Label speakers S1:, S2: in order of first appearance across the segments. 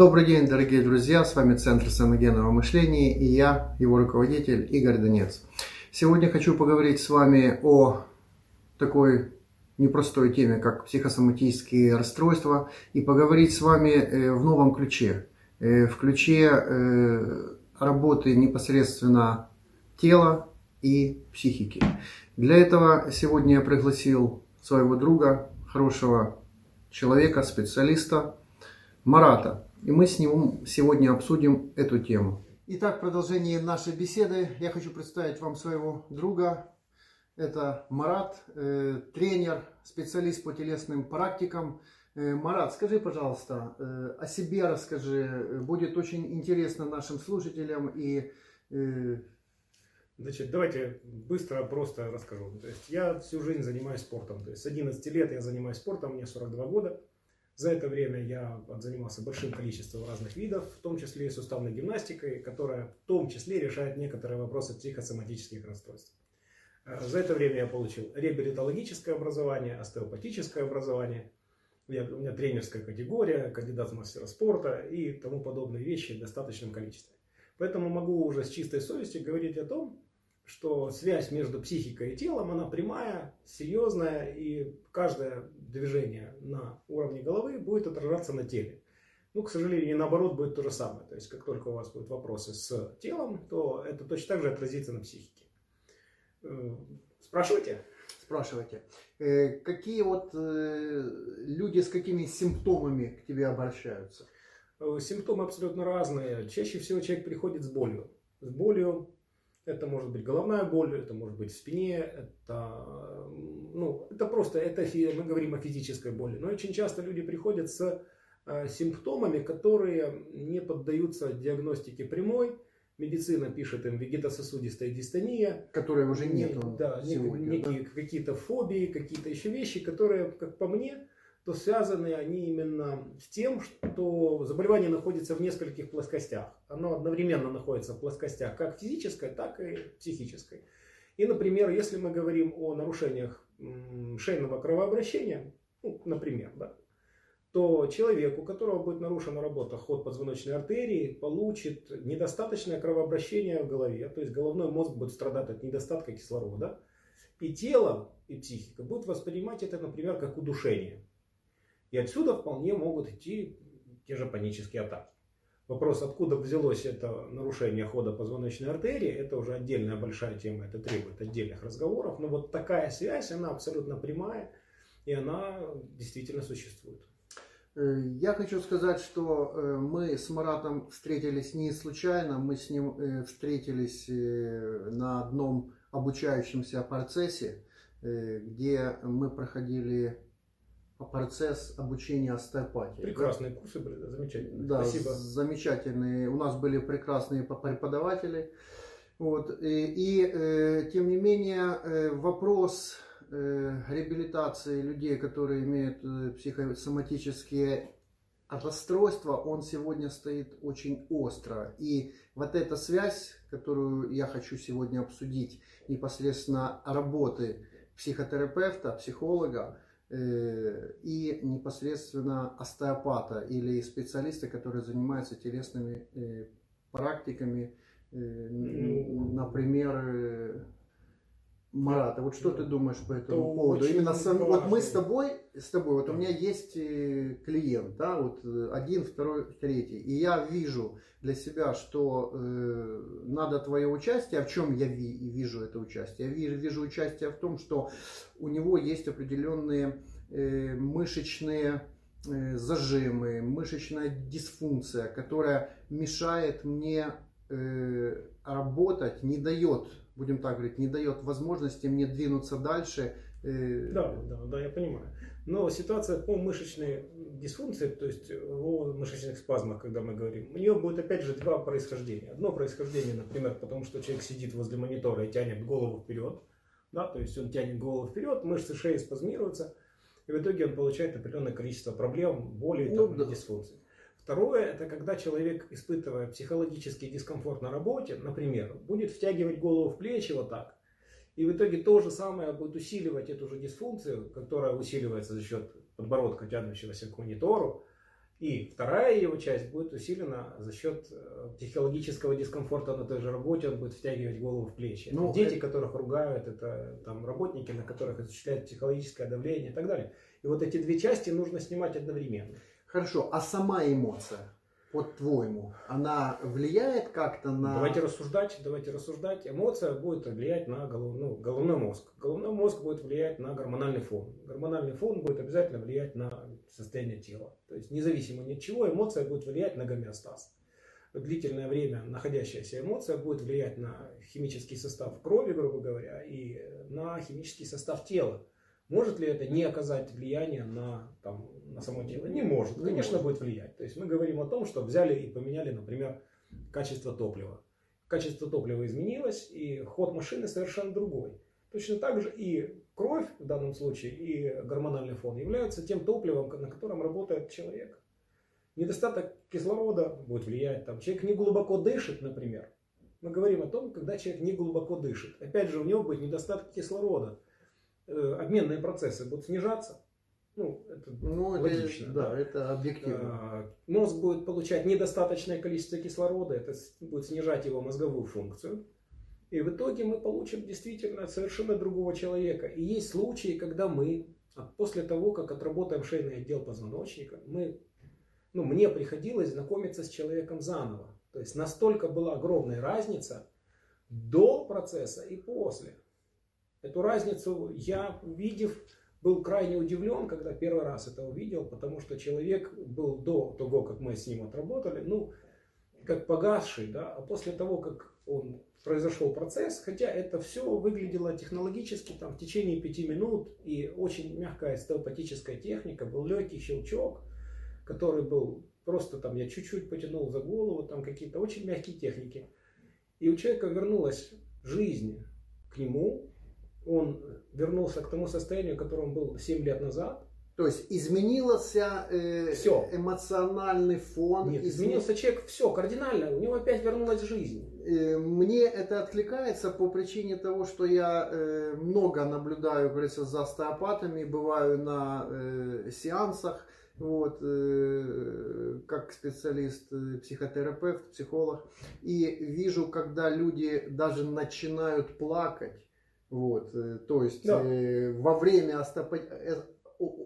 S1: Добрый день, дорогие друзья! С вами Центр саногенного мышления и я, его руководитель Игорь Донец. Сегодня хочу поговорить с вами о такой непростой теме, как психосоматические расстройства, и поговорить с вами э, в новом ключе. Э, в ключе э, работы непосредственно тела и психики. Для этого сегодня я пригласил своего друга, хорошего человека, специалиста Марата. И мы с ним сегодня обсудим эту тему. Итак, в продолжении нашей беседы я хочу представить вам своего друга. Это Марат, э, тренер, специалист по телесным практикам. Э, Марат, скажи, пожалуйста, э, о себе расскажи. Будет очень интересно нашим слушателям. И.
S2: Значит, давайте быстро, просто расскажу. То есть я всю жизнь занимаюсь спортом. То есть с 11 лет я занимаюсь спортом, мне 42 года. За это время я занимался большим количеством разных видов, в том числе и суставной гимнастикой, которая в том числе решает некоторые вопросы психосоматических расстройств. Э, за это время я получил реабилитологическое образование, остеопатическое образование, я, у меня тренерская категория, кандидат в мастера спорта и тому подобные вещи в достаточном количестве. Поэтому могу уже с чистой совестью говорить о том, что связь между психикой и телом, она прямая, серьезная, и каждое движение на уровне головы будет отражаться на теле. Ну, к сожалению, и наоборот будет то же самое. То есть, как только у вас будут вопросы с телом, то это точно так же отразится на психике. Э, спрашивайте.
S1: Спрашивайте. Э, какие вот э, люди с какими симптомами к тебе обращаются?
S2: Симптомы абсолютно разные. Чаще всего человек приходит с болью. С болью это может быть головная боль, это может быть в спине, это, ну, это просто, это мы говорим о физической боли. Но очень часто люди приходят с э, симптомами, которые не поддаются диагностике прямой. Медицина пишет им вегетососудистая дистония.
S1: Которой уже нету
S2: да, сегодня. Некие, да? какие-то фобии, какие-то еще вещи, которые, как по мне, то связаны они именно с тем, что заболевание находится в нескольких плоскостях. Оно одновременно находится в плоскостях как физической, так и психической. И, например, если мы говорим о нарушениях шейного кровообращения, ну, например, да, то человек, у которого будет нарушена работа ход подзвоночной артерии, получит недостаточное кровообращение в голове, то есть головной мозг будет страдать от недостатка кислорода, и тело, и психика будут воспринимать это, например, как удушение. И отсюда вполне могут идти те же панические атаки. Вопрос, откуда взялось это нарушение хода позвоночной артерии, это уже отдельная большая тема, это требует отдельных разговоров. Но вот такая связь, она абсолютно прямая, и она действительно существует.
S1: Э, я хочу сказать, что э, мы с Маратом встретились не случайно, мы с ним э, встретились на одном обучающемся процессе, где мы проходили процесс обучения остеопатии.
S2: Прекрасные да? курсы были, да, замечательные.
S1: Да, Спасибо. замечательные. У нас были прекрасные преподаватели. Вот. И, и э, тем не менее э, вопрос э, реабилитации людей, которые имеют э, психосоматические расстройства, он сегодня стоит очень остро. И вот эта связь, которую я хочу сегодня обсудить, непосредственно работы психотерапевта, психолога, и непосредственно остеопата или специалиста, который занимается телесными э, практиками, э, ну, например, Марата, вот что ты думаешь по этому поводу? Именно сам, вот мы с тобой, с тобой, вот у меня есть клиент, да, вот один, второй, третий, и я вижу для себя, что э, надо твое участие. А в чем я ви, вижу это участие? Я вижу, вижу участие в том, что у него есть определенные э, мышечные э, зажимы, мышечная дисфункция, которая мешает мне э, работать, не дает будем так говорить, не дает возможности мне двинуться дальше.
S2: Э, да, да, да, я понимаю. Но ситуация по мышечной дисфункции, то есть о мышечных спазмах, когда мы говорим, у нее будет опять же два происхождения. Одно происхождение, например, потому что человек сидит возле монитора и тянет голову вперед, да, то есть он тянет голову вперед, мышцы шеи спазмируются, и в итоге он получает определенное количество проблем, боли ну, да. дисфункций. Второе, это когда человек, испытывая психологический дискомфорт на работе, например, будет втягивать голову в плечи вот так, и в итоге то же самое будет усиливать эту же дисфункцию, которая усиливается за счет подбородка, тянущегося к монитору, И вторая его часть будет усилена за счет э, психологического дискомфорта на той же работе, он будет втягивать голову в плечи. Ну, Дети, это... которых ругают, это там работники, на которых осуществляют психологическое давление и так далее. И вот эти две части нужно снимать одновременно.
S1: Хорошо, а сама эмоция? По-твоему, она влияет как-то на...
S2: Давайте рассуждать, давайте рассуждать. Эмоция будет влиять на голов... ну, головной мозг. Головной мозг будет влиять на гормональный фон. Гормональный фон будет обязательно влиять на состояние тела. То есть независимо ни от чего, эмоция будет влиять на гомеостаз. Длительное время находящаяся эмоция будет влиять на химический состав крови, грубо говоря, и на химический состав тела. Может ли это не оказать влияние на, там, на само тело? Не может. Конечно, будет влиять. То есть мы говорим о том, что взяли и поменяли, например, качество топлива. Качество топлива изменилось, и ход машины совершенно другой. Точно так же и кровь в данном случае, и гормональный фон являются тем топливом, на котором работает человек. Недостаток кислорода будет влиять. Там, человек не глубоко дышит, например. Мы говорим о том, когда человек не глубоко дышит. Опять же, у него будет недостаток кислорода. Э, обменные процессы будут снижаться. Ну, это ну, логично.
S1: Это, да, да, это объективно.
S2: А, мозг будет получать недостаточное количество кислорода, это будет снижать его мозговую функцию. И в итоге мы получим действительно совершенно другого человека. И есть случаи, когда мы, после того, как отработаем шейный отдел позвоночника, мы, ну, мне приходилось знакомиться с человеком заново. То есть настолько была огромная разница до процесса и после. Эту разницу я, увидев, был крайне удивлен, когда первый раз это увидел, потому что человек был до того, как мы с ним отработали, ну, как погасший, да, а после того, как он произошел процесс, хотя это все выглядело технологически там в течение пяти минут и очень мягкая остеопатическая техника, был легкий щелчок, который был просто там я чуть-чуть потянул за голову, там какие-то очень мягкие техники. И у человека вернулась жизнь к нему, он вернулся к тому состоянию, которым был 7 лет назад.
S1: То есть изменился э, все. эмоциональный фон.
S2: Нет, изменился человек, все, кардинально, у него опять вернулась жизнь.
S1: Э, мне это откликается по причине того, что я э, много наблюдаю, говорится, за остеопатами, бываю на э, сеансах, вот, э, как специалист, э, психотерапевт, психолог, и вижу, когда люди даже начинают плакать, вот, э, то есть да. э, во время э,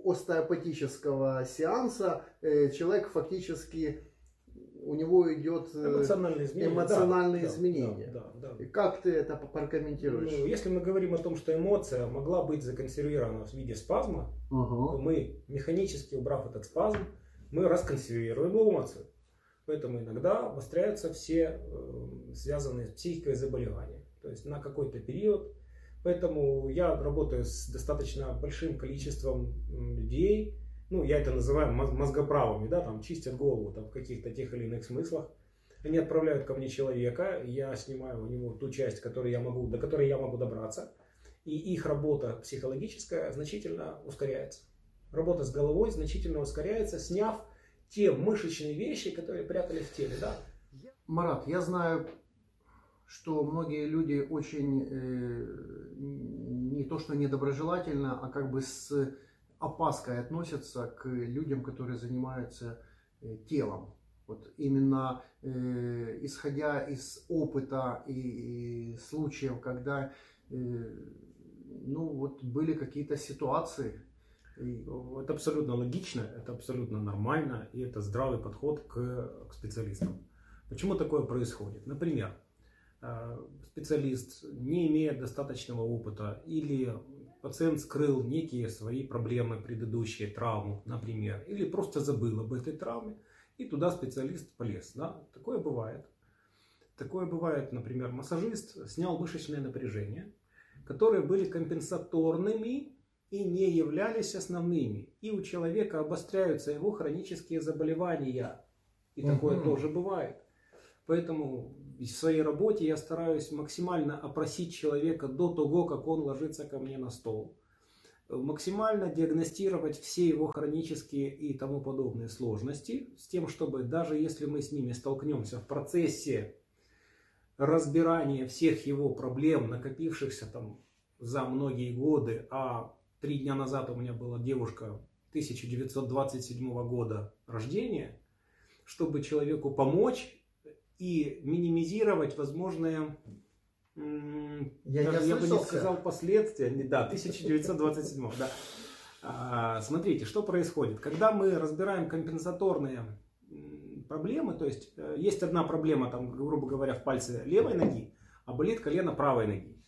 S1: остеопатического сеанса э, человек фактически у него идет эмоциональные изменения. Эмоциональные да, изменения. Да, да, да. Как ты это прокомментируешь?
S2: Ну, если мы говорим о том, что эмоция могла быть законсервирована в виде спазма, угу. то мы механически убрав этот спазм, мы расконсервируем эмоцию. Поэтому иногда обостряются все э, связанные с психикой заболевания. То есть на какой-то период Поэтому я работаю с достаточно большим количеством людей. Ну, я это называю мозгоправыми, да, там чистят голову там, в каких-то тех или иных смыслах. Они отправляют ко мне человека, я снимаю у него ту часть, которой я могу, до которой я могу добраться. И их работа психологическая значительно ускоряется. Работа с головой значительно ускоряется, сняв те мышечные вещи, которые прятались в теле. Да?
S1: Марат, я знаю что многие люди очень э, не то что недоброжелательно, а как бы с опаской относятся к людям, которые занимаются э, телом. Вот именно э, исходя из опыта и, случаев, когда ну вот были какие-то ситуации.
S2: Это абсолютно логично, это абсолютно нормально, и это здравый подход к, к специалистам. Почему такое происходит? Например, специалист не имеет достаточного опыта или пациент скрыл некие свои проблемы, предыдущие травму, например, или просто забыл об этой травме, и туда специалист полез. Да? Такое бывает. Такое бывает, например, массажист снял мышечное напряжение, которые были компенсаторными и не являлись основными. И у человека обостряются его хронические заболевания. И такое угу. тоже бывает. Поэтому в своей работе я стараюсь максимально опросить человека до того, как он ложится ко мне на стол. Максимально диагностировать все его хронические и тому подобные сложности, с тем, чтобы даже если мы с ними столкнемся в процессе разбирания всех его проблем, накопившихся там за многие годы, а три дня назад у меня была девушка 1927 года рождения, чтобы человеку помочь и минимизировать возможные
S1: Я, я,
S2: даже я бы не сказал последствия. Не, Да, 1927, да. А, Смотрите, что происходит. Когда мы разбираем компенсаторные проблемы, то есть э, есть одна проблема, там, грубо говоря, в пальце левой ноги, а болит колено правой ноги.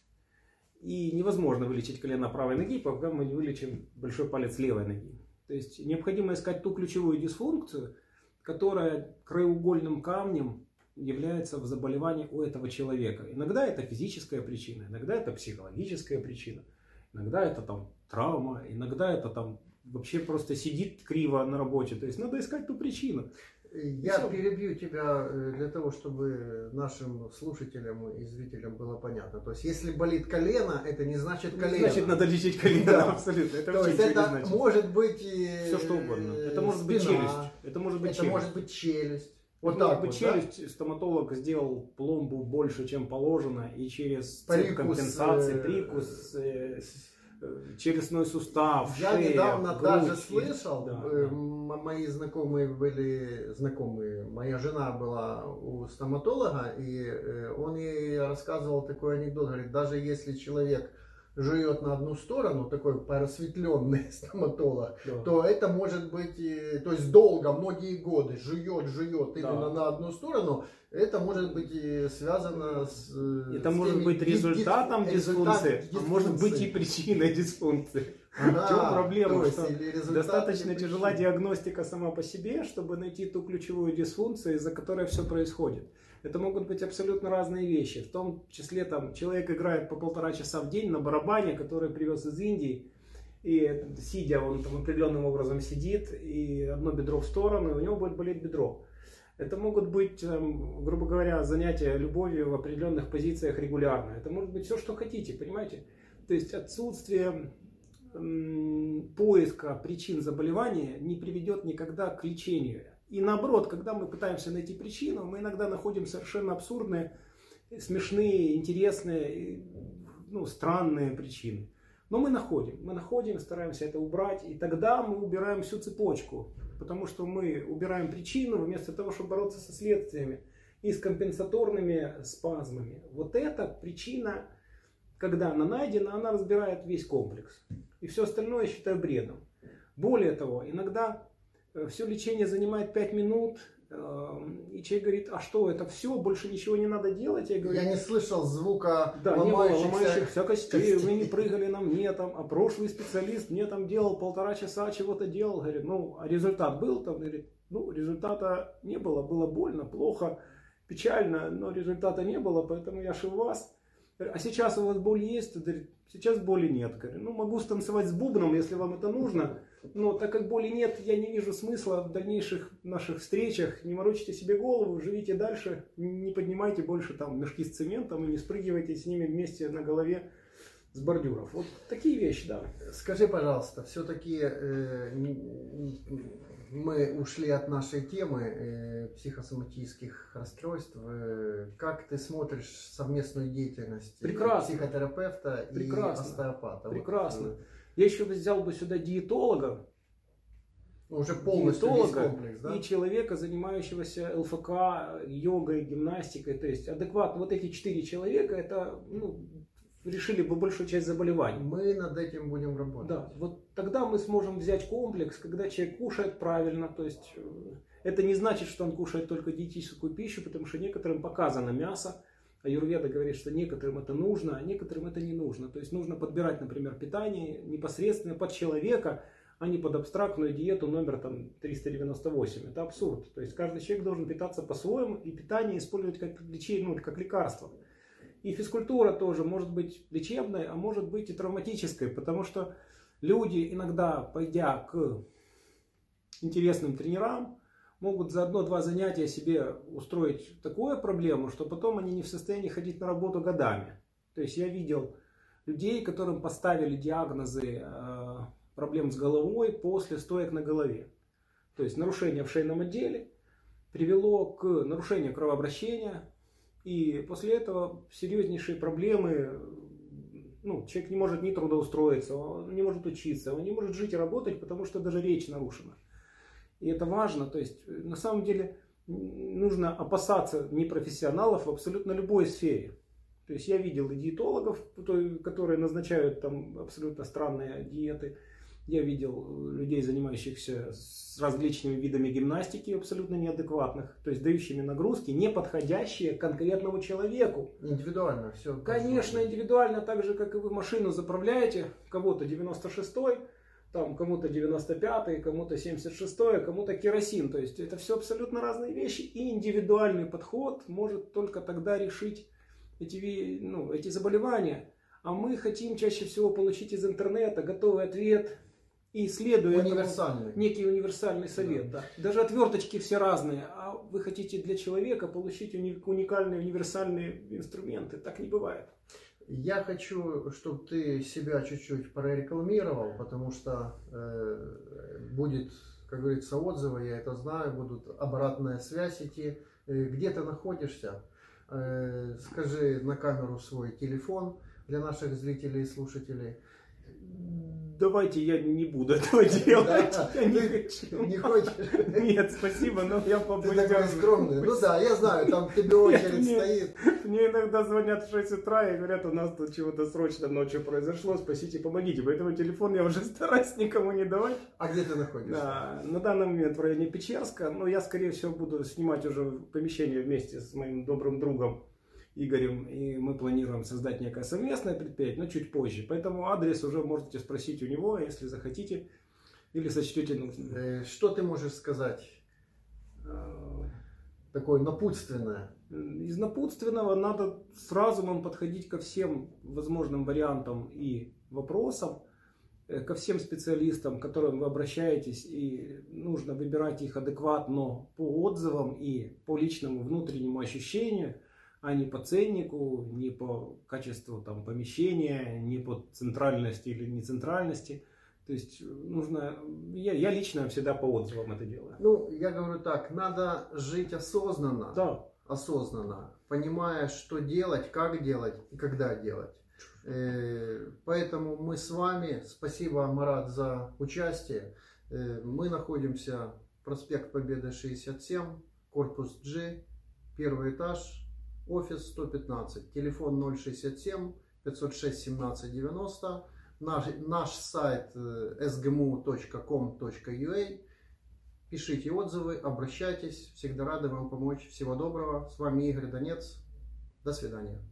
S2: И невозможно вылечить колено правой ноги, пока мы не вылечим большой палец левой ноги. То есть необходимо искать ту ключевую дисфункцию, которая краеугольным камнем является в заболевании у этого человека. Иногда это физическая причина, иногда это психологическая причина, иногда это там травма, иногда это там вообще просто сидит криво на работе. То есть надо искать ту причину.
S1: Я
S2: Всё.
S1: перебью тебя э, для того, чтобы нашим слушателям и зрителям было понятно. То есть, если болит колено, это не значит колено.
S2: Значит, надо лечить колено,
S1: Да.
S2: абсолютно. Это
S1: То есть, это может быть и
S2: Все что угодно. Это может быть челюсть. Это может быть
S1: это
S2: челюсть.
S1: может быть челюсть.
S2: Вот
S1: Вот
S2: так бы
S1: вот, да?
S2: челюсть, стоматолог сделал пломбу больше, чем положено, и через
S1: Прикус,
S2: компенсации,
S1: э,
S2: прикус, э, э, челюстной сустав,
S1: Я
S2: шея,
S1: недавно
S2: грудь.
S1: даже слышал,
S2: да,
S1: э,
S2: да.
S1: мои знакомые были, знакомые, моя жена была у стоматолога, и э, он ей рассказывал такой анекдот, говорит, даже если человек жует на одну сторону, такой просветленный стоматолог,
S2: Да.
S1: то это может быть, то есть долго, многие годы, жует, жует
S2: Да.
S1: именно на одну сторону, это может быть и связано с... э,
S2: Это
S1: с
S2: может быть результатом
S1: дис-
S2: дисфункции,
S1: результат
S2: а может быть и причиной дисфункции.
S1: Ага,
S2: В чем проблема?
S1: есть
S2: Что Достаточно тяжела диагностика сама по себе, чтобы найти ту ключевую дисфункцию, из-за которой все происходит. Это могут быть абсолютно разные вещи. В том числе там человек играет по полтора часа в день на барабане, который привез из Индии. И сидя, он там определенным образом сидит, и одно бедро в сторону, и у него будет болеть бедро. Это могут быть, эм, грубо говоря, занятия любовью в определенных позициях регулярно. Это может быть все, что хотите, понимаете? То есть отсутствие поиска причин заболевания не приведет никогда к лечению. И наоборот, когда мы пытаемся найти причину, мы иногда находим совершенно абсурдные, смешные, интересные, ну, странные причины. Но мы находим, мы находим, стараемся это убрать, и тогда мы убираем всю цепочку, потому что мы убираем причину вместо того, чтобы бороться со следствиями и с компенсаторными спазмами. Вот эта причина, когда она найдена, она разбирает весь комплекс. И все остальное я считаю бредом. Более того, иногда все лечение занимает 5 минут, э, и человек говорит, а что, это все, больше ничего не надо делать? Я говорю,
S1: Я не слышал звука
S2: да, не было
S1: ломающихся...
S2: ломающихся костей,
S1: костей.
S2: вы не прыгали на мне там, а прошлый специалист мне там делал полтора часа чего-то делал, говорит, ну, а результат был там, говорит, ну, результата не было, было больно, плохо, печально, но результата не было, поэтому я у вас. А сейчас у вас боль есть? Сейчас боли нет. Говорю, ну, могу станцевать с бубном, если вам это нужно, но так как боли нет, я не вижу смысла в дальнейших наших встречах. Не морочите себе голову, живите дальше, не поднимайте больше там мешки с цементом и не спрыгивайте с ними вместе на голове с бордюров. Вот такие вещи, да.
S1: Скажи, пожалуйста, все-таки мы ушли от нашей темы э, психосоматических расстройств. Э, как ты смотришь совместную деятельность э,
S2: Прекрасно.
S1: психотерапевта
S2: Прекрасно.
S1: и остеопата? Вот,
S2: Прекрасно.
S1: э,
S2: Я еще взял бы сюда диетолога,
S1: уже полностью
S2: диетолога
S1: комплекс, да?
S2: и человека, занимающегося ЛФК, йогой, гимнастикой. То есть адекватно вот эти четыре человека, это ну, решили бы большую часть заболеваний.
S1: Мы над этим будем работать.
S2: Да, вот тогда мы сможем взять комплекс, когда человек кушает правильно, то есть э, это не значит, что он кушает только диетическую пищу, потому что некоторым показано мясо, а Юрведа говорит, что некоторым это нужно, а некоторым это не нужно. То есть нужно подбирать, например, питание непосредственно под человека, а не под абстрактную диету номер там, 398. Это абсурд. То есть каждый человек должен питаться по-своему и питание использовать как лечение, ну, как лекарство. И физкультура тоже может быть лечебной, а может быть и травматической, потому что люди иногда, пойдя к интересным тренерам, могут за одно-два занятия себе устроить такую проблему, что потом они не в состоянии ходить на работу годами. То есть я видел людей, которым поставили диагнозы э, проблем с головой после стоек на голове. То есть нарушение в шейном отделе привело к нарушению кровообращения, и после этого серьезнейшие проблемы ну, человек не может ни трудоустроиться, он не может учиться, он не может жить и работать, потому что даже речь нарушена. И это важно. То есть, на самом деле, нужно опасаться непрофессионалов в абсолютно любой сфере. То есть я видел и диетологов, которые назначают там абсолютно странные диеты. Я видел людей, занимающихся с различными видами гимнастики, абсолютно неадекватных, то есть дающими нагрузки, не подходящие конкретному человеку.
S1: Индивидуально все.
S2: Конечно, индивидуально, так же, как и вы машину заправляете, кого-то 96-й, там кому-то 95-й, кому-то 76-й, кому-то керосин. То есть это все абсолютно разные вещи. И индивидуальный подход может только тогда решить эти, ну, эти заболевания. А мы хотим чаще всего получить из интернета готовый ответ и следуя
S1: универсальный.
S2: Этому, некий универсальный совет. Да. Да. Даже отверточки все разные, а вы хотите для человека получить уникальные универсальные инструменты. Так не бывает.
S1: Я хочу, чтобы ты себя чуть-чуть прорекламировал, потому что э, будет, как говорится, отзывы, я это знаю, будут обратная связь идти. Э, где ты находишься? Э, скажи на камеру свой телефон для наших зрителей и слушателей
S2: давайте я не буду этого делать. Я не хочу.
S1: Не хочешь?
S2: Нет, спасибо, но я побоюсь.
S1: Ты такой скромный. Ну да, я знаю, там тебе очередь стоит.
S2: Мне иногда звонят в 6 утра и говорят, у нас тут чего-то срочно ночью произошло, спасите, помогите. Поэтому телефон я уже стараюсь никому не давать.
S1: А где ты находишься?
S2: На данный момент в районе Печерска, но я, скорее всего, буду снимать уже помещение вместе с моим добрым другом Игорем, и мы планируем создать некое совместное предприятие, но чуть позже. Поэтому адрес уже можете спросить у него, если захотите, или сочтете нужным.
S1: Э, что ты можешь сказать э, такое напутственное?
S2: Из напутственного надо с разумом подходить ко всем возможным вариантам и вопросам, э, ко всем специалистам, к которым вы обращаетесь, и нужно выбирать их адекватно по отзывам и по личному внутреннему ощущению – а не по ценнику, не по качеству там, помещения, не по центральности или нецентральности. То есть нужно, я, я лично всегда по отзывам это делаю.
S1: Ну, я говорю так, надо жить осознанно.
S2: Да.
S1: Осознанно, понимая, что делать, как делать и когда делать. Э, поэтому мы с вами, спасибо, Марат, за участие. Э, мы находимся проспект Победы 67, корпус G, первый этаж, офис 115, телефон 067 506 17 90, наш, наш сайт sgmu.com.ua. Пишите отзывы, обращайтесь, всегда рады вам помочь. Всего доброго. С вами Игорь Донец. До свидания.